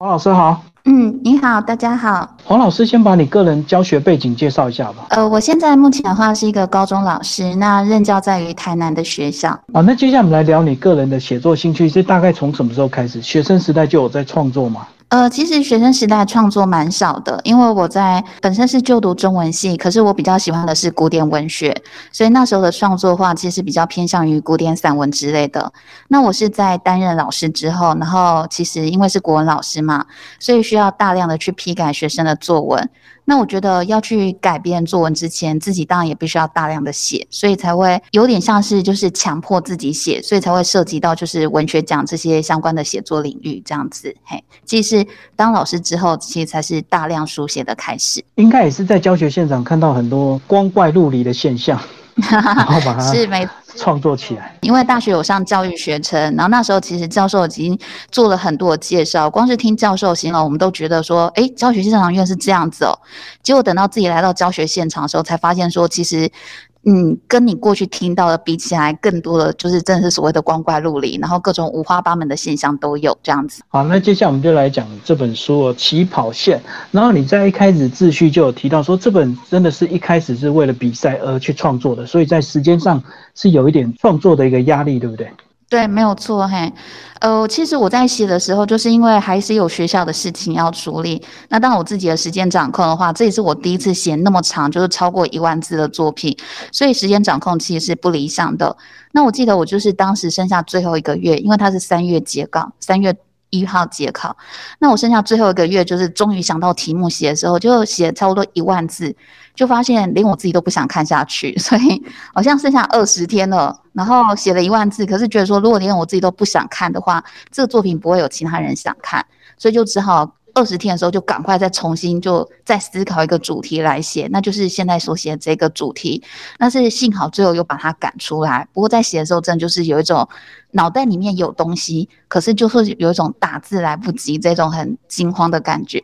黄老师好，嗯，你好，大家好。黄老师，先把你个人教学背景介绍一下吧。呃，我现在目前的话是一个高中老师，那任教在于台南的学校。啊，那接下来我们来聊你个人的写作兴趣，是大概从什么时候开始？学生时代就有在创作吗？呃，其实学生时代创作蛮少的，因为我在本身是就读中文系，可是我比较喜欢的是古典文学，所以那时候的创作话其实比较偏向于古典散文之类的。那我是在担任老师之后，然后其实因为是国文老师嘛，所以需要大量的去批改学生的作文。那我觉得要去改变作文之前，自己当然也必须要大量的写，所以才会有点像是就是强迫自己写，所以才会涉及到就是文学奖这些相关的写作领域这样子。嘿，其实当老师之后，其实才是大量书写的开始。应该也是在教学现场看到很多光怪陆离的现象，然后把它是没。创作起来，因为大学有上教育学程，然后那时候其实教授已经做了很多的介绍，光是听教授形容，我们都觉得说，哎，教学现场院是这样子哦。结果等到自己来到教学现场的时候，才发现说，其实。嗯，跟你过去听到的比起来，更多的就是正是所谓的光怪陆离，然后各种五花八门的现象都有这样子。好，那接下来我们就来讲这本书哦《起跑线》。然后你在一开始自序就有提到说，这本真的是一开始是为了比赛而去创作的，所以在时间上是有一点创作的一个压力，对不对？对，没有错，嘿，呃，其实我在写的时候，就是因为还是有学校的事情要处理。那当我自己的时间掌控的话，这也是我第一次写那么长，就是超过一万字的作品，所以时间掌控其实是不理想的。那我记得我就是当时剩下最后一个月，因为它是三月结稿，三月一号结考，那我剩下最后一个月，就是终于想到题目写的时候，就写差不多一万字。就发现连我自己都不想看下去，所以好像剩下二十天了，然后写了一万字，可是觉得说如果连我自己都不想看的话，这个作品不会有其他人想看，所以就只好二十天的时候就赶快再重新就再思考一个主题来写，那就是现在所写这个主题。但是幸好最后又把它赶出来，不过在写的时候真的就是有一种脑袋里面有东西，可是就是有一种打字来不及这种很惊慌的感觉。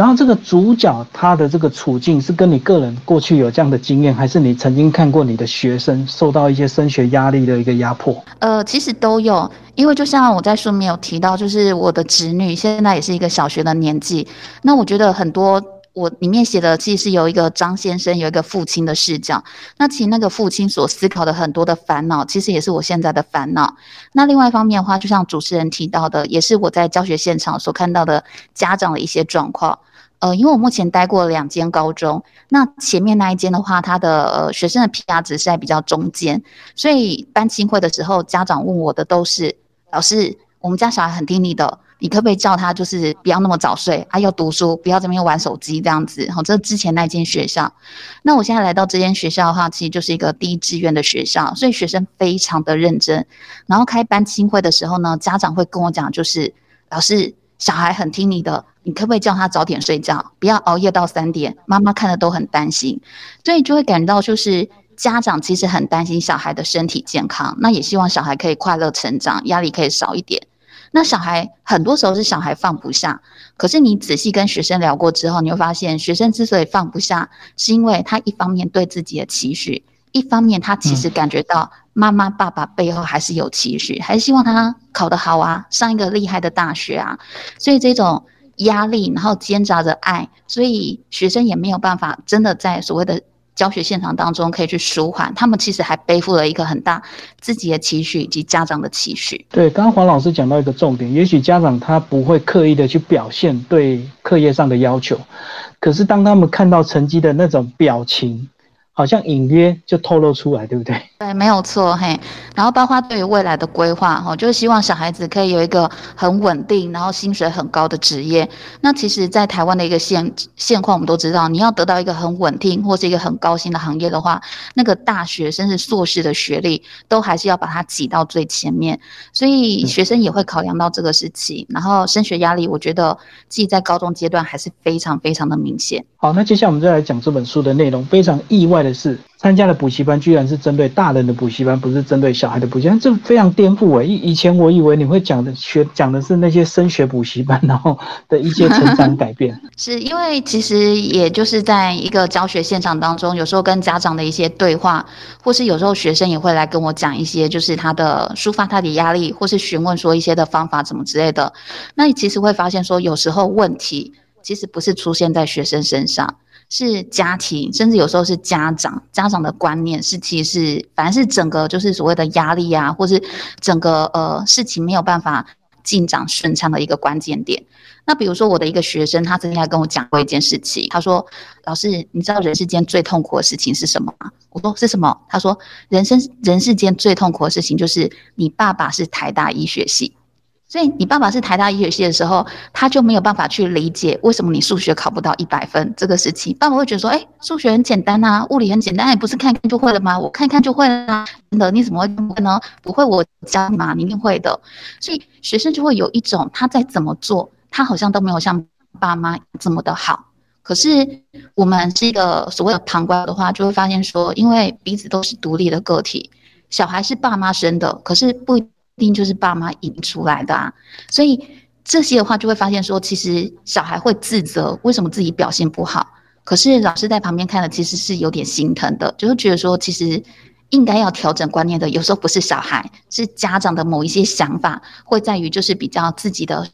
然后这个主角他的这个处境是跟你个人过去有这样的经验，还是你曾经看过你的学生受到一些升学压力的一个压迫？呃，其实都有，因为就像我在书里面有提到，就是我的侄女现在也是一个小学的年纪，那我觉得很多。我里面写的其实是有一个张先生，有一个父亲的视角。那其实那个父亲所思考的很多的烦恼，其实也是我现在的烦恼。那另外一方面的话，就像主持人提到的，也是我在教学现场所看到的家长的一些状况。呃，因为我目前待过两间高中，那前面那一间的话，他的呃学生的 PR 值是在比较中间，所以班亲会的时候，家长问我的都是老师，我们家小孩很听你的。你可不可以叫他就是不要那么早睡，啊要读书，不要这边玩手机这样子。好，这是之前那间学校。那我现在来到这间学校的话，其实就是一个第一志愿的学校，所以学生非常的认真。然后开班亲会的时候呢，家长会跟我讲，就是老师小孩很听你的，你可不可以叫他早点睡觉，不要熬夜到三点？妈妈看了都很担心，所以就会感到就是家长其实很担心小孩的身体健康，那也希望小孩可以快乐成长，压力可以少一点。那小孩很多时候是小孩放不下，可是你仔细跟学生聊过之后，你会发现，学生之所以放不下，是因为他一方面对自己的期许，一方面他其实感觉到妈妈爸爸背后还是有期许，还是希望他考得好啊，上一个厉害的大学啊，所以这种压力，然后兼杂着爱，所以学生也没有办法真的在所谓的。教学现场当中可以去舒缓，他们其实还背负了一个很大自己的期许以及家长的期许。对，刚刚黄老师讲到一个重点，也许家长他不会刻意的去表现对课业上的要求，可是当他们看到成绩的那种表情。好像隐约就透露出来，对不对？对，没有错，嘿。然后包括对于未来的规划，哈，就是希望小孩子可以有一个很稳定，然后薪水很高的职业。那其实，在台湾的一个现现况，我们都知道，你要得到一个很稳定或是一个很高薪的行业的话，那个大学甚至硕士的学历，都还是要把它挤到最前面。所以学生也会考量到这个事情。然后升学压力，我觉得自己在高中阶段还是非常非常的明显。好，那接下来我们再来讲这本书的内容，非常意外的。是，参加的补习班居然是针对大人的补习班，不是针对小孩的补习班，这非常颠覆诶。以以前我以为你会讲的学讲的是那些升学补习班，然后的一些成长改变。是因为其实也就是在一个教学现场当中，有时候跟家长的一些对话，或是有时候学生也会来跟我讲一些，就是他的抒发他的压力，或是询问说一些的方法怎么之类的。那你其实会发现说，有时候问题其实不是出现在学生身上。是家庭，甚至有时候是家长，家长的观念是，其实是反正是整个就是所谓的压力啊，或是整个呃事情没有办法进展顺畅的一个关键点。那比如说我的一个学生，他曾经来跟我讲过一件事情，他说：“老师，你知道人世间最痛苦的事情是什么吗？”我说：“是什么？”他说：“人生人世间最痛苦的事情就是你爸爸是台大医学系。”所以你爸爸是台大医学系的时候，他就没有办法去理解为什么你数学考不到一百分这个事情。爸爸会觉得说，哎，数学很简单呐，物理很简单，也不是看看就会了吗？我看看就会了，真的？你怎么会不会呢？不会，我教嘛，你一定会的。所以学生就会有一种，他在怎么做，他好像都没有像爸妈这么的好。可是我们是一个所谓的旁观的话，就会发现说，因为彼此都是独立的个体，小孩是爸妈生的，可是不。一定就是爸妈引出来的啊，所以这些的话就会发现说，其实小孩会自责，为什么自己表现不好？可是老师在旁边看了，其实是有点心疼的，就是觉得说，其实应该要调整观念的，有时候不是小孩，是家长的某一些想法，会在于就是比较自己的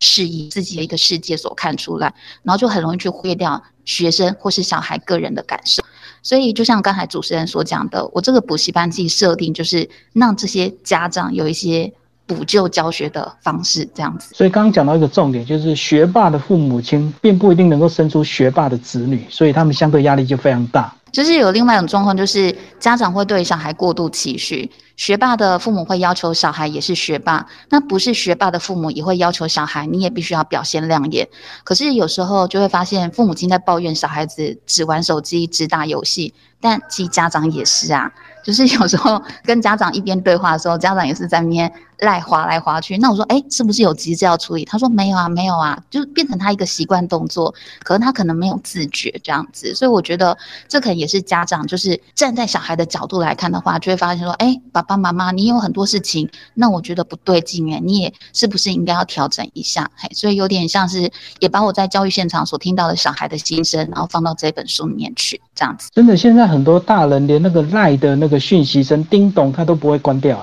是以、自己的一个世界所看出来，然后就很容易去忽略掉学生或是小孩个人的感受。所以，就像刚才主持人所讲的，我这个补习班自己设定就是让这些家长有一些补救教学的方式，这样子。所以刚刚讲到一个重点，就是学霸的父母亲并不一定能够生出学霸的子女，所以他们相对压力就非常大。就是有另外一种状况，就是家长会对小孩过度期许。学霸的父母会要求小孩也是学霸，那不是学霸的父母也会要求小孩，你也必须要表现亮眼。可是有时候就会发现，父母亲在抱怨小孩子只玩手机、只打游戏，但其实家长也是啊。就是有时候跟家长一边对话的时候，家长也是在那边赖划来划去。那我说，哎，是不是有急事要处理？他说没有啊，没有啊，就变成他一个习惯动作，可能他可能没有自觉这样子。所以我觉得这可能也是家长，就是站在小孩的角度来看的话，就会发现说，哎，爸爸妈妈，你有很多事情，那我觉得不对劲哎，你也是不是应该要调整一下？嘿，所以有点像是也把我在教育现场所听到的小孩的心声，然后放到这本书里面去，这样子。真的，现在很多大人连那个赖的那个。讯息声叮咚，他都不会关掉。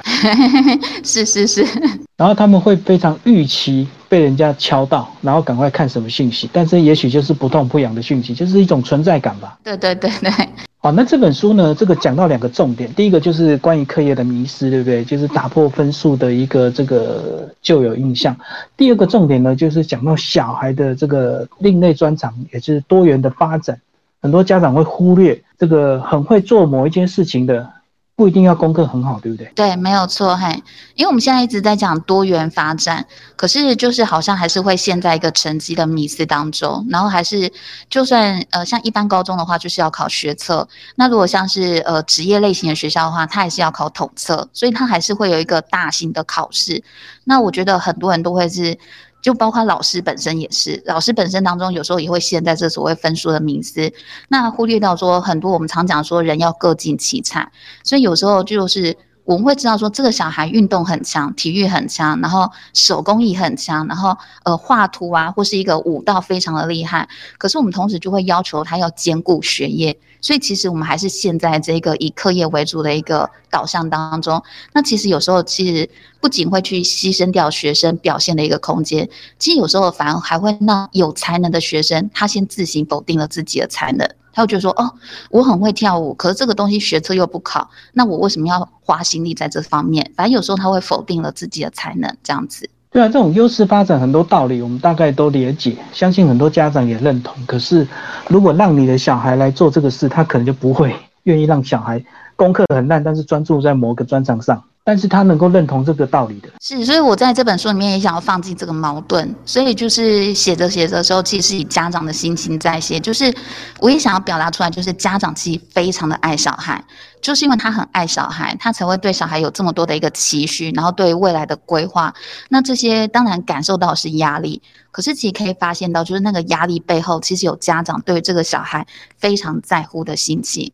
是是是是，然后他们会非常预期被人家敲到，然后赶快看什么讯息。但是也许就是不痛不痒的讯息，就是一种存在感吧。对对对对。好，那这本书呢？这个讲到两个重点，第一个就是关于课业的迷失，对不对？就是打破分数的一个这个旧有印象。第二个重点呢，就是讲到小孩的这个另类专长，也就是多元的发展。很多家长会忽略这个很会做某一件事情的。不一定要功课很好，对不对？对，没有错，嘿，因为我们现在一直在讲多元发展，可是就是好像还是会陷在一个成绩的迷思当中，然后还是就算呃像一般高中的话，就是要考学测，那如果像是呃职业类型的学校的话，它还是要考统测，所以它还是会有一个大型的考试。那我觉得很多人都会是。就包括老师本身也是，老师本身当中有时候也会陷在这所谓分数的迷思，那忽略到说很多我们常讲说人要各尽其才，所以有时候就是我们会知道说这个小孩运动很强，体育很强，然后手工艺很强，然后呃画图啊或是一个舞蹈非常的厉害，可是我们同时就会要求他要兼顾学业。所以其实我们还是陷在这个以课业为主的一个导向当中。那其实有时候其实不仅会去牺牲掉学生表现的一个空间，其实有时候反而还会让有才能的学生他先自行否定了自己的才能。他会觉得说：“哦，我很会跳舞，可是这个东西学测又不考，那我为什么要花心力在这方面？”反正有时候他会否定了自己的才能，这样子。对啊，这种优势发展很多道理，我们大概都理解，相信很多家长也认同。可是，如果让你的小孩来做这个事，他可能就不会愿意让小孩功课很烂，但是专注在某个专长上。但是他能够认同这个道理的，是，所以我在这本书里面也想要放进这个矛盾，所以就是写着写着的时候，其实以家长的心情在写，就是我也想要表达出来，就是家长其实非常的爱小孩，就是因为他很爱小孩，他才会对小孩有这么多的一个期许，然后对未来的规划，那这些当然感受到是压力，可是其实可以发现到，就是那个压力背后，其实有家长对这个小孩非常在乎的心情。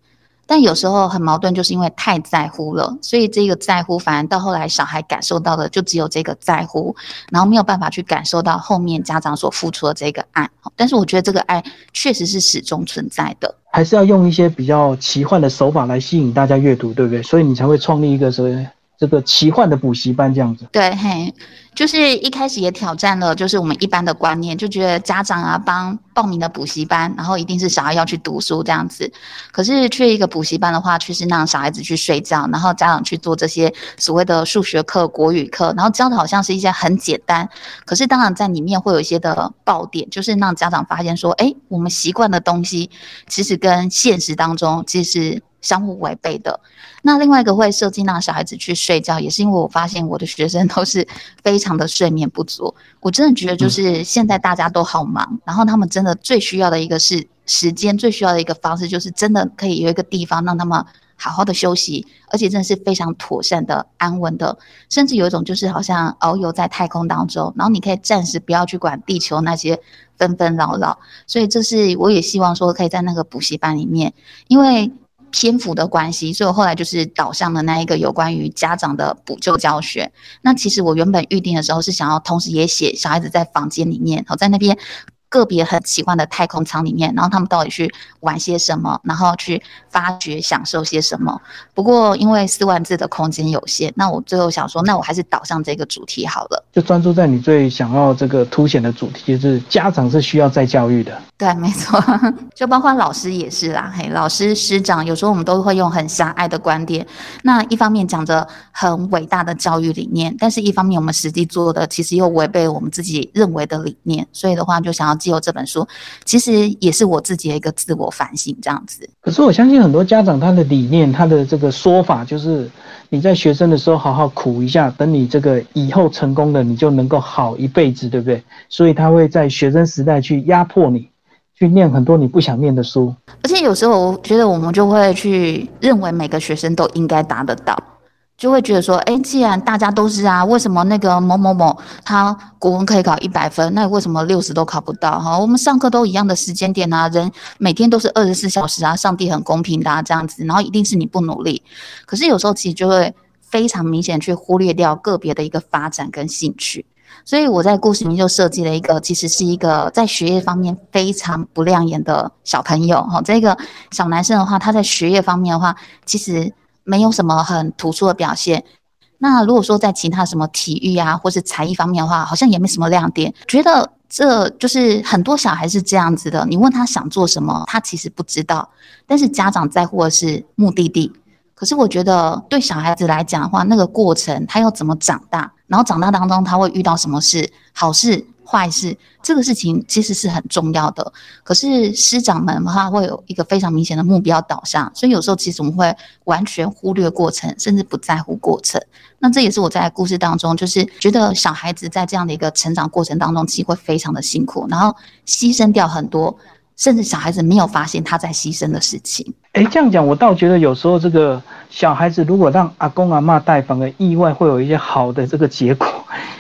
但有时候很矛盾，就是因为太在乎了，所以这个在乎反而到后来小孩感受到的就只有这个在乎，然后没有办法去感受到后面家长所付出的这个爱。但是我觉得这个爱确实是始终存在的，还是要用一些比较奇幻的手法来吸引大家阅读，对不对？所以你才会创立一个所谓。这个奇幻的补习班这样子，对，嘿，就是一开始也挑战了，就是我们一般的观念，就觉得家长啊帮报名的补习班，然后一定是小孩要去读书这样子，可是去一个补习班的话，却是让小孩子去睡觉，然后家长去做这些所谓的数学课、国语课，然后教的好像是一些很简单，可是当然在里面会有一些的爆点，就是让家长发现说，哎，我们习惯的东西，其实跟现实当中其实。相互违背的。那另外一个会设计让小孩子去睡觉，也是因为我发现我的学生都是非常的睡眠不足。我真的觉得就是现在大家都好忙，然后他们真的最需要的一个是时间，最需要的一个方式就是真的可以有一个地方让他们好好的休息，而且真的是非常妥善的、安稳的，甚至有一种就是好像遨游在太空当中，然后你可以暂时不要去管地球那些纷纷扰扰。所以这是我也希望说可以在那个补习班里面，因为。篇幅的关系，所以我后来就是导向了那一个有关于家长的补救教学。那其实我原本预定的时候是想要同时也写小孩子在房间里面，好在那边。个别很奇幻的太空舱里面，然后他们到底去玩些什么，然后去发掘、享受些什么。不过因为四万字的空间有限，那我最后想说，那我还是导向这个主题好了，就专注在你最想要这个凸显的主题，就是家长是需要再教育的。对，没错，就包括老师也是啦。嘿，老师师长有时候我们都会用很狭隘的观点，那一方面讲着很伟大的教育理念，但是一方面我们实际做的其实又违背我们自己认为的理念，所以的话就想要。既有这本书，其实也是我自己的一个自我反省，这样子。可是我相信很多家长他的理念，他的这个说法就是，你在学生的时候好好苦一下，等你这个以后成功了，你就能够好一辈子，对不对？所以他会在学生时代去压迫你，去念很多你不想念的书。而且有时候我觉得我们就会去认为每个学生都应该达得到。就会觉得说，哎，既然大家都是啊，为什么那个某某某他国文可以考一百分，那为什么六十都考不到？哈，我们上课都一样的时间点啊，人每天都是二十四小时啊，上帝很公平的啊，这样子，然后一定是你不努力。可是有时候其实就会非常明显去忽略掉个别的一个发展跟兴趣。所以我在故事里面就设计了一个，其实是一个在学业方面非常不亮眼的小朋友。哈，这个小男生的话，他在学业方面的话，其实。没有什么很突出的表现。那如果说在其他什么体育啊，或是才艺方面的话，好像也没什么亮点。觉得这就是很多小孩是这样子的。你问他想做什么，他其实不知道。但是家长在乎的是目的地。可是我觉得对小孩子来讲的话，那个过程他要怎么长大，然后长大当中他会遇到什么事，好事。坏事这个事情其实是很重要的，可是师长们的话会有一个非常明显的目标导向，所以有时候其实我们会完全忽略过程，甚至不在乎过程。那这也是我在故事当中，就是觉得小孩子在这样的一个成长过程当中，其实会非常的辛苦，然后牺牲掉很多，甚至小孩子没有发现他在牺牲的事情。哎，这样讲我倒觉得有时候这个小孩子如果让阿公阿妈带，反而意外会有一些好的这个结果，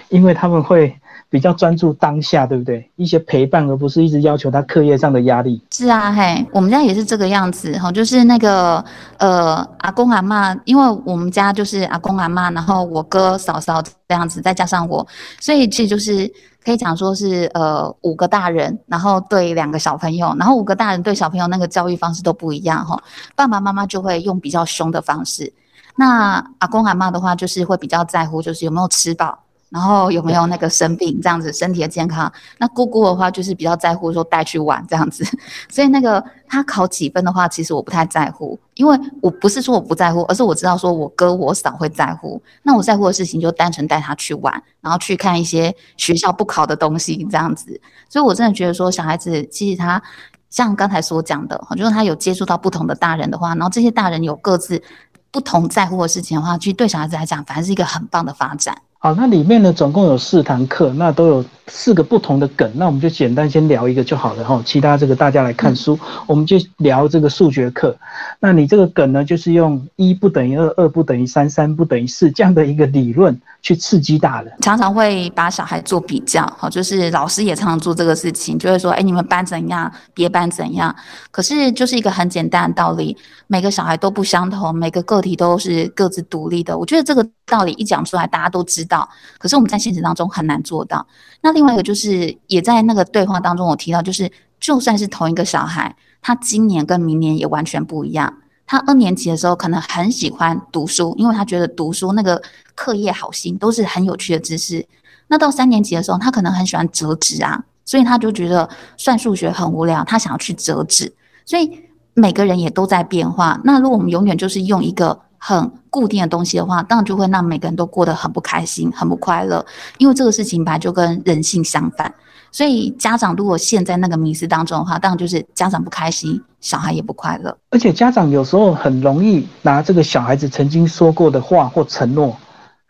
因为他们会。比较专注当下，对不对？一些陪伴，而不是一直要求他课业上的压力。是啊，嘿，我们家也是这个样子哈，就是那个呃，阿公阿妈，因为我们家就是阿公阿妈，然后我哥嫂嫂这样子，再加上我，所以其实就是可以讲说是呃五个大人，然后对两个小朋友，然后五个大人对小朋友那个教育方式都不一样哈。爸爸妈妈就会用比较凶的方式，那阿公阿妈的话就是会比较在乎，就是有没有吃饱。然后有没有那个生病这样子身体的健康？那姑姑的话就是比较在乎说带去玩这样子，所以那个他考几分的话，其实我不太在乎，因为我不是说我不在乎，而是我知道说我哥我嫂会在乎。那我在乎的事情就单纯带他去玩，然后去看一些学校不考的东西这样子。所以我真的觉得说小孩子其实他像刚才所讲的，就是他有接触到不同的大人的话，然后这些大人有各自不同在乎的事情的话，其实对小孩子来讲，反而是一个很棒的发展。好，那里面呢总共有四堂课，那都有四个不同的梗，那我们就简单先聊一个就好了哈。其他这个大家来看书，我们就聊这个数学课。那你这个梗呢，就是用一不等于二，二不等于三，三不等于四这样的一个理论去刺激大人？常常会把小孩做比较，好，就是老师也常常做这个事情，就会说，哎，你们班怎样，别班怎样。可是就是一个很简单的道理，每个小孩都不相同，每个个体都是各自独立的。我觉得这个道理一讲出来，大家都知道。可是我们在现实当中很难做到。那另外一个就是，也在那个对话当中，我提到，就是就算是同一个小孩，他今年跟明年也完全不一样。他二年级的时候可能很喜欢读书，因为他觉得读书那个课业好新，都是很有趣的知识。那到三年级的时候，他可能很喜欢折纸啊，所以他就觉得算数学很无聊，他想要去折纸。所以每个人也都在变化。那如果我们永远就是用一个很固定的东西的话，当然就会让每个人都过得很不开心、很不快乐，因为这个事情本来就跟人性相反。所以家长如果陷在那个迷思当中的话，当然就是家长不开心，小孩也不快乐。而且家长有时候很容易拿这个小孩子曾经说过的话或承诺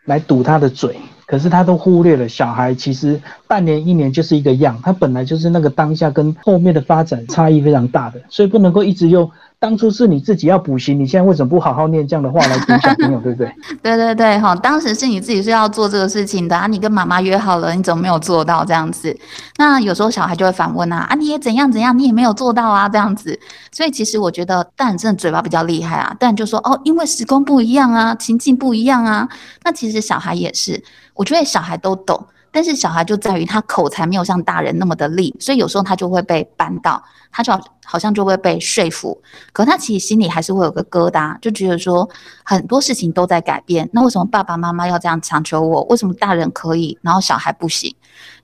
来堵他的嘴，可是他都忽略了小孩其实半年一年就是一个样，他本来就是那个当下跟后面的发展差异非常大的，所以不能够一直用。当初是你自己要补习，你现在为什么不好好念这样的话来读小朋友，对不对？对对对，哈，当时是你自己是要做这个事情的啊，你跟妈妈约好了，你怎么没有做到这样子？那有时候小孩就会反问啊，啊，你也怎样怎样，你也没有做到啊，这样子。所以其实我觉得蛋真的嘴巴比较厉害啊，蛋就说哦，因为时空不一样啊，情境不一样啊。那其实小孩也是，我觉得小孩都懂。但是小孩就在于他口才没有像大人那么的利，所以有时候他就会被扳倒，他就好像就会被说服，可他其实心里还是会有个疙瘩，就觉得说很多事情都在改变，那为什么爸爸妈妈要这样强求我？为什么大人可以，然后小孩不行？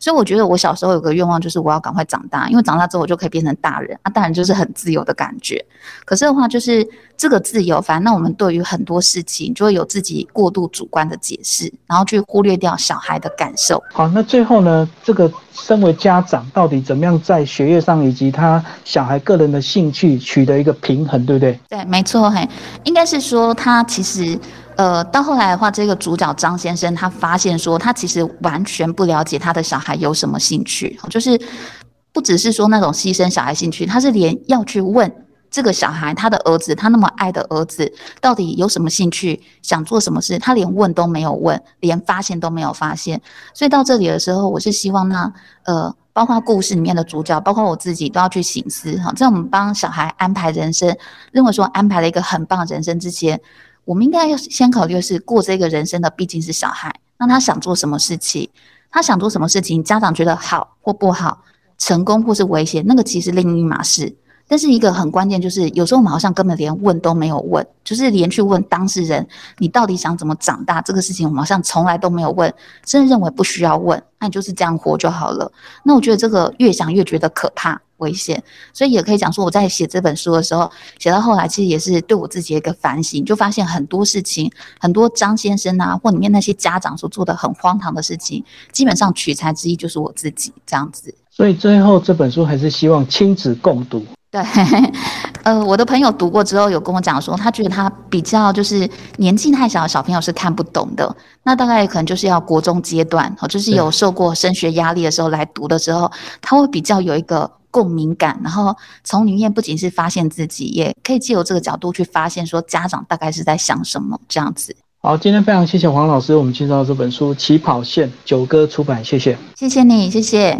所以我觉得我小时候有个愿望，就是我要赶快长大，因为长大之后我就可以变成大人啊，大人就是很自由的感觉。可是的话，就是这个自由，反正我们对于很多事情就会有自己过度主观的解释，然后去忽略掉小孩的感受。好，那最后呢，这个身为家长，到底怎么样在学业上以及他小孩个人的兴趣取得一个平衡，对不对？对，没错，嘿，应该是说他其实。呃，到后来的话，这个主角张先生他发现说，他其实完全不了解他的小孩有什么兴趣，就是不只是说那种牺牲小孩兴趣，他是连要去问这个小孩他的儿子，他那么爱的儿子到底有什么兴趣，想做什么事，他连问都没有问，连发现都没有发现。所以到这里的时候，我是希望那呃，包括故事里面的主角，包括我自己都要去醒思哈，在我们帮小孩安排人生，认为说安排了一个很棒的人生之前。我们应该要先考虑的是，过这个人生的毕竟是小孩，那他想做什么事情，他想做什么事情，家长觉得好或不好，成功或是危险，那个其实另一码事。但是一个很关键就是，有时候我们好像根本连问都没有问，就是连去问当事人，你到底想怎么长大这个事情，我们好像从来都没有问，甚至认为不需要问，那你就是这样活就好了。那我觉得这个越想越觉得可怕。危险，所以也可以讲说，我在写这本书的时候，写到后来，其实也是对我自己一个反省，就发现很多事情，很多张先生啊，或里面那些家长所做的很荒唐的事情，基本上取材之一就是我自己这样子。所以最后这本书还是希望亲子共读。对，呃，我的朋友读过之后有跟我讲说，他觉得他比较就是年纪太小的小朋友是看不懂的，那大概可能就是要国中阶段，哦，就是有受过升学压力的时候来读的时候，他会比较有一个。共鸣感，然后从里面不仅是发现自己，也可以借由这个角度去发现说家长大概是在想什么这样子。好，今天非常谢谢黄老师，我们介绍这本书《起跑线》，九歌出版，谢谢，谢谢你，谢谢。